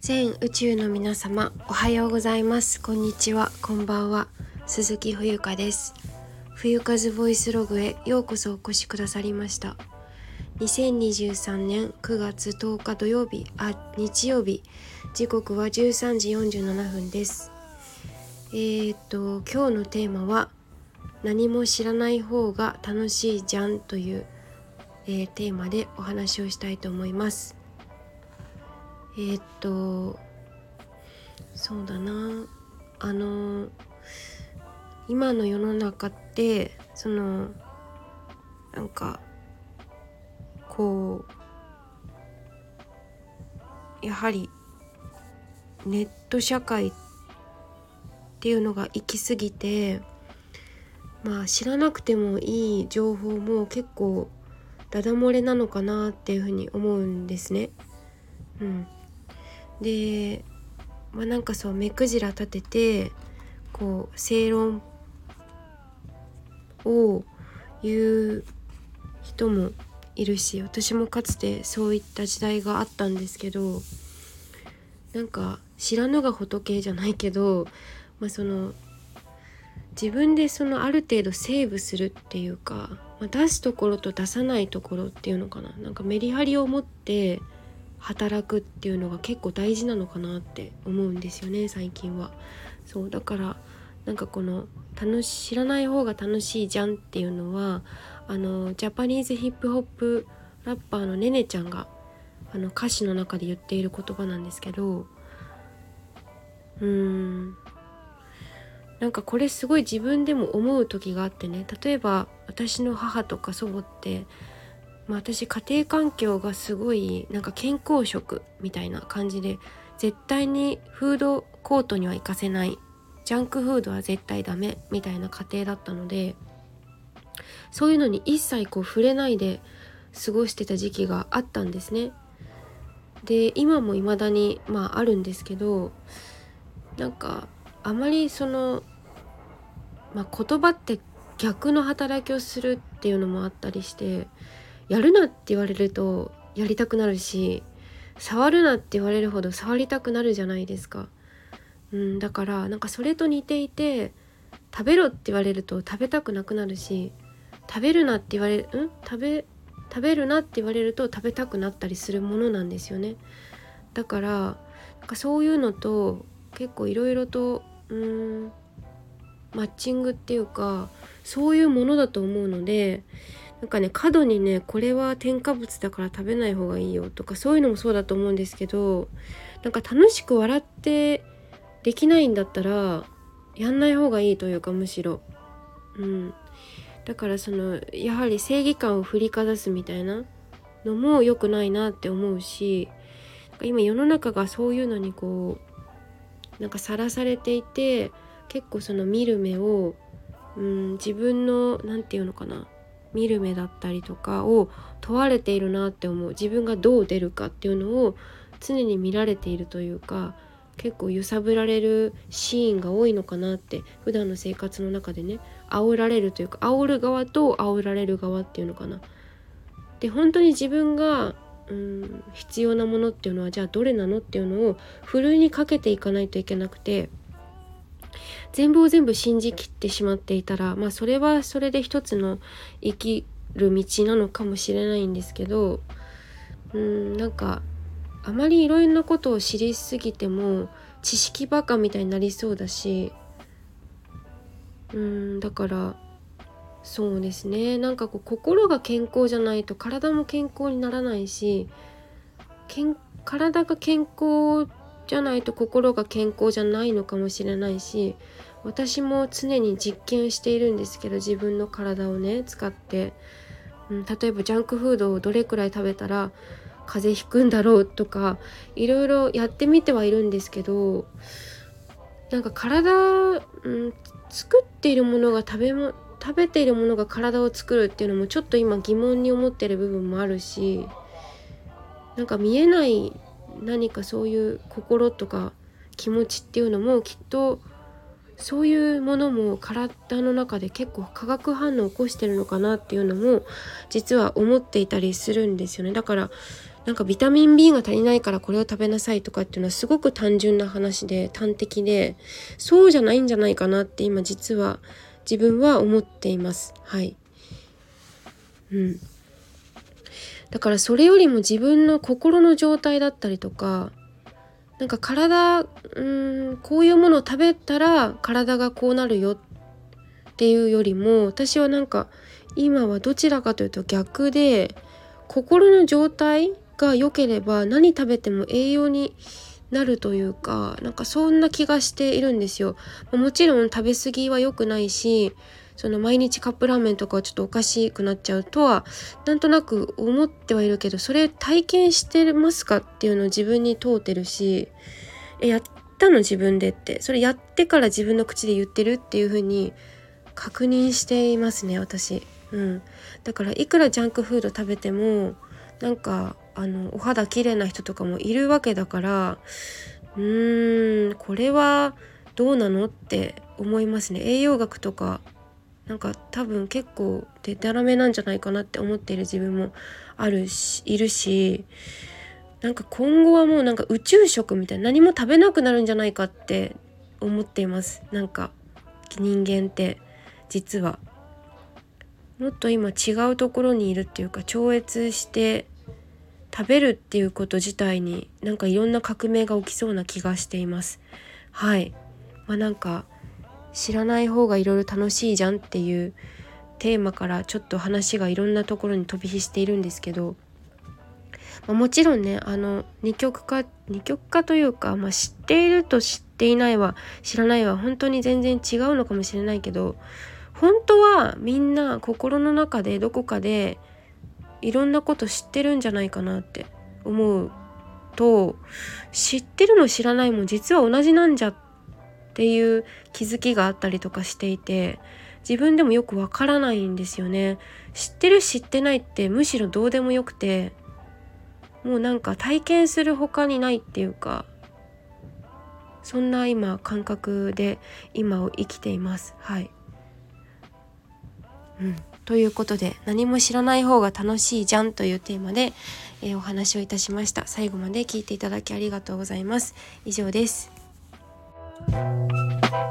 全宇宙の皆様おはようございます。こんにちは。こんばんは。鈴木冬香です。冬風ボイスログへようこそお越しくださりました。2023年9月10日土曜日あ日曜日。時刻は13時47分です。えー、っと今日のテーマは何も知らない方が楽しいじゃんという、えー、テーマでお話をしたいと思います。えー、っとそうだなあの今の世の中ってそのなんかこうやはりネット社会っていうのが行き過ぎてまあ知らなくてもいい情報も結構ダダ漏れなのかなっていうふうに思うんですね。うん、で、まあ、なんかそう目くじら立ててこう正論を言う人もいるし私もかつてそういった時代があったんですけどなんか知らぬが仏じゃないけど、まあ、その自分でそのある程度セーブするっていうか、まあ、出すところと出さないところっていうのかな。なんかメリハリを持って働くっていうのが結構大事なのかなって思うんですよね最近は。そうだからなんかこの楽し知らない方が楽しいじゃんっていうのはあのジャパニーズヒップホップラッパーのねねちゃんがあの歌詞の中で言っている言葉なんですけどうーんなんかこれすごい自分でも思う時があってね例えば私の母とか祖母ってまあ、私家庭環境がすごいなんか健康食みたいな感じで絶対にフードコートには行かせないジャンクフードは絶対ダメみたいな家庭だったのでそういうのに一切こう触れないで過ごしてた時期があったんですね。で今も未だにまああるんですけどなんかあまりその、まあ、言葉って逆の働きをするっていうのもあったりしてやるなって言われるとやりたくなるし触るなって言われるほど触りたくなるじゃないですか。うん、だからなんかそれと似ていて食べろって言われると食べたくなくなるし食べるなって言われるん？食べ食べるなって言われると食べたくなったりするものなんですよね。だからなんかそういうのと結構いろいろとうんマッチングっていうかそういうものだと思うのでなんかね過度にねこれは添加物だから食べない方がいいよとかそういうのもそうだと思うんですけどなんか楽しく笑ってできないんだったらやんない方がいいというかむしろ。うん。だからそのやはり正義感を振りかざすみたいなのも良くないなって思うし今世の中がそういうのにこうなんかさらされていて結構その見る目を、うん、自分の何て言うのかな見る目だったりとかを問われているなって思う自分がどう出るかっていうのを常に見られているというか結構揺さぶられるシーンが多いのかなって普段の生活の中でね煽られるというか煽る側と煽られる側っていうのかな。で本当に自分がうん必要なものっていうのはじゃあどれなのっていうのをふるいにかけていかないといけなくて全部を全部信じきってしまっていたらまあそれはそれで一つの生きる道なのかもしれないんですけどうんなんかあまりいろんなことを知りすぎても知識バカみたいになりそうだしうんだからそうですね。なんかこう心が健康じゃないと体も健康にならないし体が健康じゃないと心が健康じゃないのかもしれないし私も常に実験しているんですけど自分の体をね使って、うん、例えばジャンクフードをどれくらい食べたら風邪ひくんだろうとかいろいろやってみてはいるんですけどなんか体、うん、作っているものが食べも食べているものが体を作るっていうのもちょっと今疑問に思ってる部分もあるしなんか見えない何かそういう心とか気持ちっていうのもきっとそういうものも体の中で結構化学反応を起こしてるのかなっていうのも実は思っていたりするんですよね。だからなんかビタミン B が足りないからこれを食べなさいとかっていうのはすごく単純な話で端的でそうじゃないんじゃないかなって今実は自分は思っています。はい。うん。だからそれよりも自分の心の状態だったりとかなんか体うんこういうものを食べたら体がこうなるよっていうよりも私はなんか今はどちらかというと逆で心の状態が良ければ何食べても栄養になるというかなんかそんな気がしているんですよ。もちろん食べ過ぎは良くないしその毎日カップラーメンとかはちょっとおかしくなっちゃうとはなんとなく思ってはいるけどそれ体験してますかっていうのを自分に問うてるしえやったの自分でって。それやってから自分の口で言ってるっていう風に確認していますね私。うん、だからいくらジャンクフード食べてもなんかあのお肌綺麗な人とかもいるわけだからうーんこれはどうなのって思いますね。栄養学とかなんか多分結構でたらめなんじゃないかなって思っている自分もあるしいるしなんか今後はもうなんか宇宙食みたいな何も食べなくなるんじゃないかって思っています。なんか人間って実は。もっと今違うところにいるっていうか超越して食べるっていうこと自体になんかいろんな革命が起きそうな気がしています。はい。まあなんか知らない方がいろいろ楽しいじゃんっていうテーマからちょっと話がいろんなところに飛び火しているんですけど、まあ、もちろんねあの二極化二極化というか、まあ、知っていると知っていないは知らないは本当に全然違うのかもしれないけど本当はみんな心の中でどこかでいろんなこと知ってるんじゃないかなって思うと知ってるの知らないも実は同じなんじゃっていう気づきがあったりとかしていて自分でもよくわからないんですよね。知ってる知ってないってむしろどうでもよくてもうなんか体験する他にないっていうかそんな今感覚で今を生きています。はい。うん、ということで何も知らない方が楽しいじゃんというテーマで、え、お話をいたしました。最後まで聞いていただきありがとうございます。以上です。Thank you.